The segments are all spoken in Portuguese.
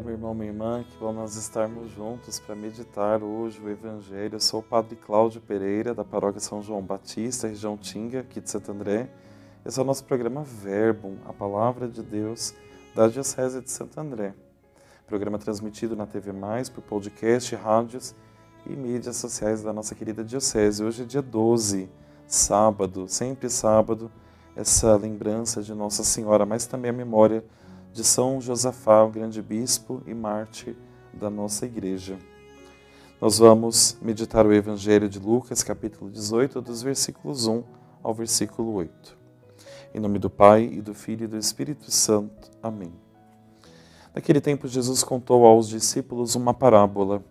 meu irmão, minha irmã, que bom nós estarmos juntos para meditar hoje o Evangelho. Eu sou o Padre Cláudio Pereira, da Paróquia São João Batista, região Tinga, aqui de Santo André. Esse é o nosso programa Verbum, a Palavra de Deus da Diocese de Santo André. Programa transmitido na TV Mais, por podcast, rádios e mídias sociais da nossa querida Diocese. Hoje é dia 12, sábado, sempre sábado, essa lembrança de Nossa Senhora, mas também a memória de São Josafá, o grande bispo e mártir da nossa igreja. Nós vamos meditar o Evangelho de Lucas, capítulo 18, dos versículos 1 ao versículo 8. Em nome do Pai, e do Filho e do Espírito Santo. Amém. Naquele tempo, Jesus contou aos discípulos uma parábola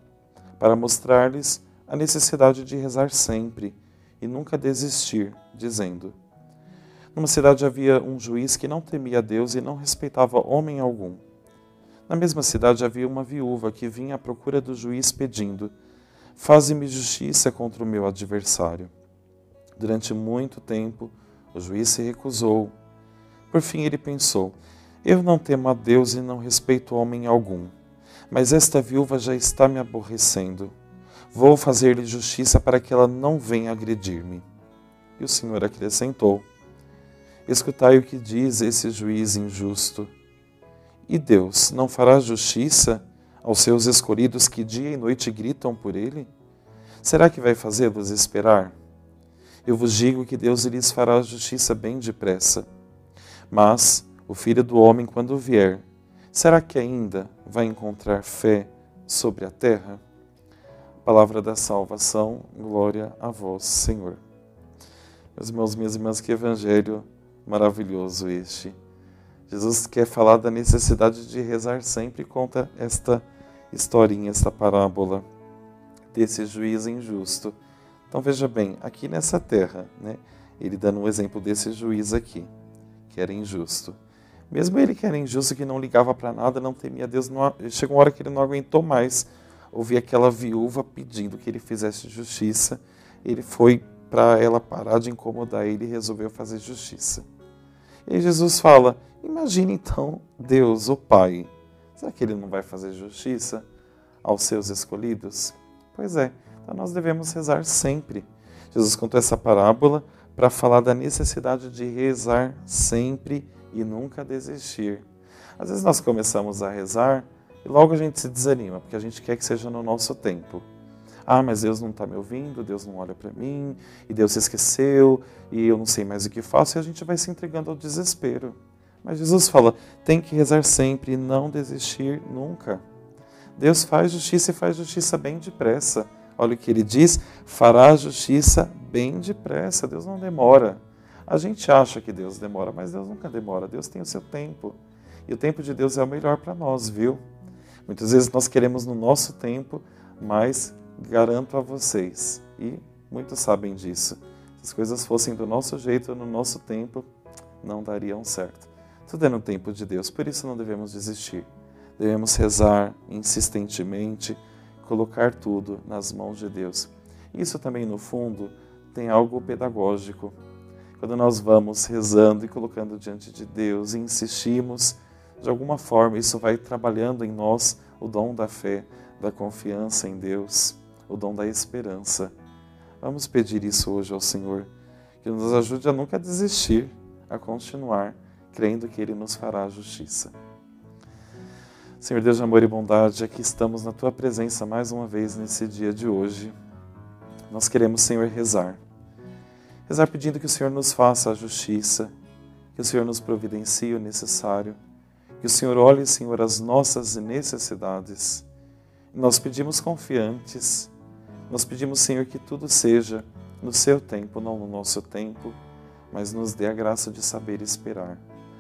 para mostrar-lhes a necessidade de rezar sempre e nunca desistir, dizendo: numa cidade havia um juiz que não temia Deus e não respeitava homem algum. Na mesma cidade havia uma viúva que vinha à procura do juiz pedindo: Faze-me justiça contra o meu adversário. Durante muito tempo, o juiz se recusou. Por fim, ele pensou: Eu não temo a Deus e não respeito homem algum, mas esta viúva já está me aborrecendo. Vou fazer-lhe justiça para que ela não venha agredir-me. E o Senhor acrescentou: Escutai o que diz esse juiz injusto. E Deus não fará justiça aos seus escolhidos que dia e noite gritam por ele? Será que vai fazê-los esperar? Eu vos digo que Deus lhes fará justiça bem depressa. Mas o filho do homem, quando vier, será que ainda vai encontrar fé sobre a terra? Palavra da salvação, glória a vós, Senhor. Meus irmãos, minhas irmãs, que evangelho maravilhoso este. Jesus quer falar da necessidade de rezar sempre conta esta historinha, esta parábola desse juiz injusto. Então veja bem, aqui nessa terra, né, ele dando um exemplo desse juiz aqui, que era injusto. Mesmo ele que era injusto, que não ligava para nada, não temia Deus, não, chegou uma hora que ele não aguentou mais ouvir aquela viúva pedindo que ele fizesse justiça. Ele foi para ela parar de incomodar ele resolveu fazer justiça. E Jesus fala: imagine então Deus, o Pai. Será que ele não vai fazer justiça aos seus escolhidos? Pois é, então nós devemos rezar sempre. Jesus contou essa parábola para falar da necessidade de rezar sempre e nunca desistir. Às vezes nós começamos a rezar e logo a gente se desanima, porque a gente quer que seja no nosso tempo. Ah, mas Deus não está me ouvindo, Deus não olha para mim, e Deus se esqueceu, e eu não sei mais o que faço, e a gente vai se entregando ao desespero. Mas Jesus fala: tem que rezar sempre e não desistir nunca. Deus faz justiça e faz justiça bem depressa. Olha o que ele diz: fará justiça bem depressa. Deus não demora. A gente acha que Deus demora, mas Deus nunca demora. Deus tem o seu tempo. E o tempo de Deus é o melhor para nós, viu? Muitas vezes nós queremos no nosso tempo, mas garanto a vocês, e muitos sabem disso, se as coisas fossem do nosso jeito, no nosso tempo, não dariam certo. Tudo é no tempo de Deus, por isso não devemos desistir. Devemos rezar insistentemente, colocar tudo nas mãos de Deus. Isso também, no fundo, tem algo pedagógico. Quando nós vamos rezando e colocando diante de Deus e insistimos, de alguma forma isso vai trabalhando em nós o dom da fé, da confiança em Deus o dom da esperança. Vamos pedir isso hoje ao Senhor, que nos ajude a nunca desistir, a continuar crendo que Ele nos fará a justiça. Senhor Deus de amor e bondade, aqui estamos na Tua presença mais uma vez nesse dia de hoje. Nós queremos, Senhor, rezar. Rezar pedindo que o Senhor nos faça a justiça, que o Senhor nos providencie o necessário, que o Senhor olhe, Senhor, as nossas necessidades. nós pedimos confiantes nós pedimos, Senhor, que tudo seja no seu tempo, não no nosso tempo, mas nos dê a graça de saber esperar,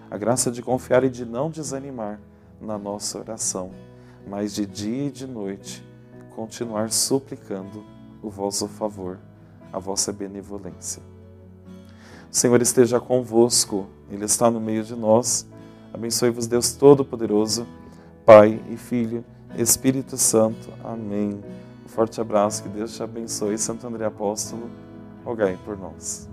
a graça de confiar e de não desanimar na nossa oração, mas de dia e de noite continuar suplicando o vosso favor, a vossa benevolência. O Senhor esteja convosco, Ele está no meio de nós. Abençoe-vos, Deus Todo-Poderoso, Pai e Filho, Espírito Santo. Amém. Forte abraço, que Deus te abençoe. Santo André Apóstolo, rogai por nós.